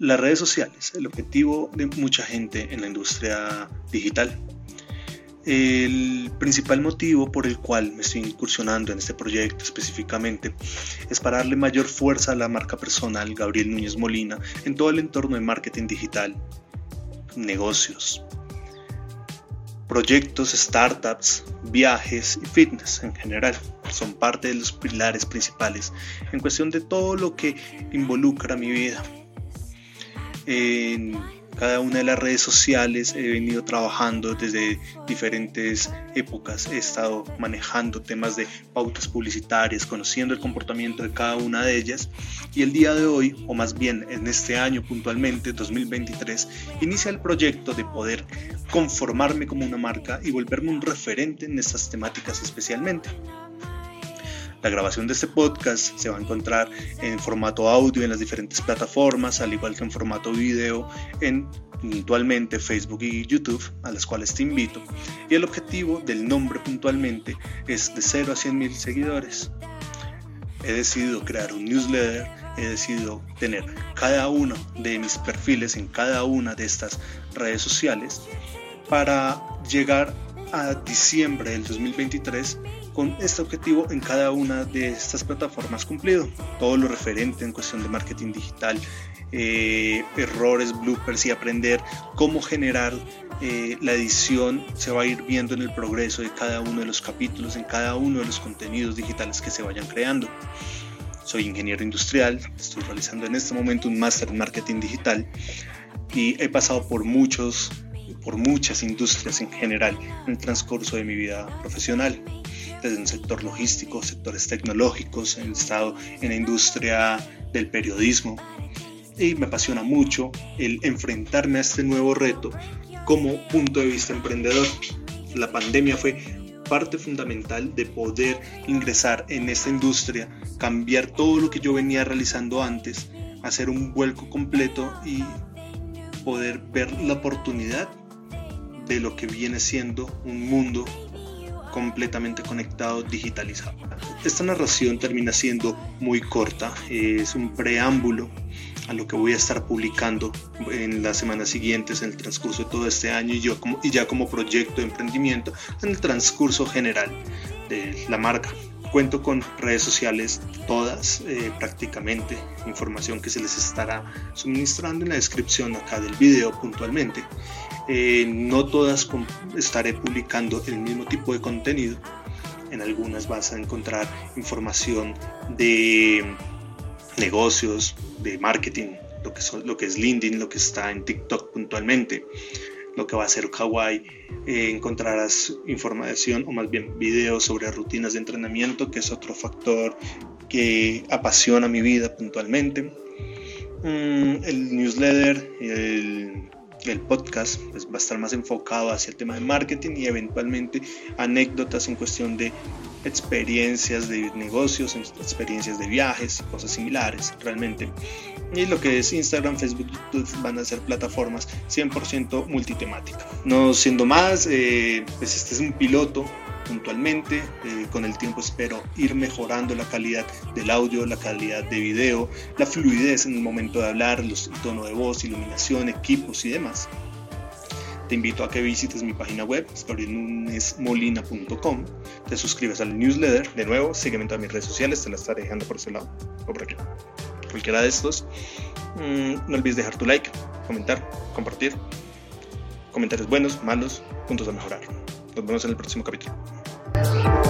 Las redes sociales, el objetivo de mucha gente en la industria digital. El principal motivo por el cual me estoy incursionando en este proyecto específicamente es para darle mayor fuerza a la marca personal Gabriel Núñez Molina en todo el entorno de marketing digital, negocios, proyectos, startups, viajes y fitness en general. Son parte de los pilares principales en cuestión de todo lo que involucra mi vida en cada una de las redes sociales he venido trabajando desde diferentes épocas. He estado manejando temas de pautas publicitarias, conociendo el comportamiento de cada una de ellas. Y el día de hoy, o más bien en este año puntualmente, 2023, inicia el proyecto de poder conformarme como una marca y volverme un referente en estas temáticas especialmente. La grabación de este podcast se va a encontrar en formato audio en las diferentes plataformas, al igual que en formato video en puntualmente Facebook y YouTube, a las cuales te invito. Y el objetivo del nombre puntualmente es de 0 a 100 mil seguidores. He decidido crear un newsletter, he decidido tener cada uno de mis perfiles en cada una de estas redes sociales para llegar a diciembre del 2023 este objetivo en cada una de estas plataformas cumplido. Todo lo referente en cuestión de marketing digital, eh, errores, bloopers y aprender cómo generar eh, la edición se va a ir viendo en el progreso de cada uno de los capítulos, en cada uno de los contenidos digitales que se vayan creando. Soy ingeniero industrial, estoy realizando en este momento un máster en marketing digital y he pasado por muchos por muchas industrias en general en el transcurso de mi vida profesional desde el sector logístico, sectores tecnológicos, he estado en la industria del periodismo y me apasiona mucho el enfrentarme a este nuevo reto como punto de vista emprendedor. La pandemia fue parte fundamental de poder ingresar en esta industria, cambiar todo lo que yo venía realizando antes, hacer un vuelco completo y poder ver la oportunidad de lo que viene siendo un mundo completamente conectado, digitalizado. Esta narración termina siendo muy corta, es un preámbulo a lo que voy a estar publicando en las semanas siguientes, en el transcurso de todo este año y, ya como proyecto de emprendimiento en el transcurso general de la marca. Cuento con redes sociales todas eh, prácticamente, información que se les estará suministrando en la descripción acá del video puntualmente. Eh, no todas estaré publicando el mismo tipo de contenido. En algunas vas a encontrar información de negocios, de marketing, lo que, lo que es LinkedIn, lo que está en TikTok puntualmente, lo que va a ser Kawaii. Eh, encontrarás información o más bien videos sobre rutinas de entrenamiento, que es otro factor que apasiona mi vida puntualmente. Mm, el newsletter, el el podcast pues, va a estar más enfocado hacia el tema de marketing y eventualmente anécdotas en cuestión de experiencias de negocios, experiencias de viajes, cosas similares realmente. Y lo que es Instagram, Facebook, YouTube van a ser plataformas 100% multitemáticas. No siendo más, eh, pues este es un piloto puntualmente. Eh, con el tiempo espero ir mejorando la calidad del audio, la calidad de video, la fluidez en el momento de hablar, los tono de voz, iluminación, equipos y demás. Te invito a que visites mi página web, storienunesmolina.com. Te suscribes al newsletter. De nuevo, sígueme en todas mis redes sociales, te la estaré dejando por ese lado o por aquí. Cualquiera de estos. Mm, no olvides dejar tu like, comentar, compartir. Comentarios buenos, malos, puntos a mejorar. Nos vemos en el próximo capítulo. Música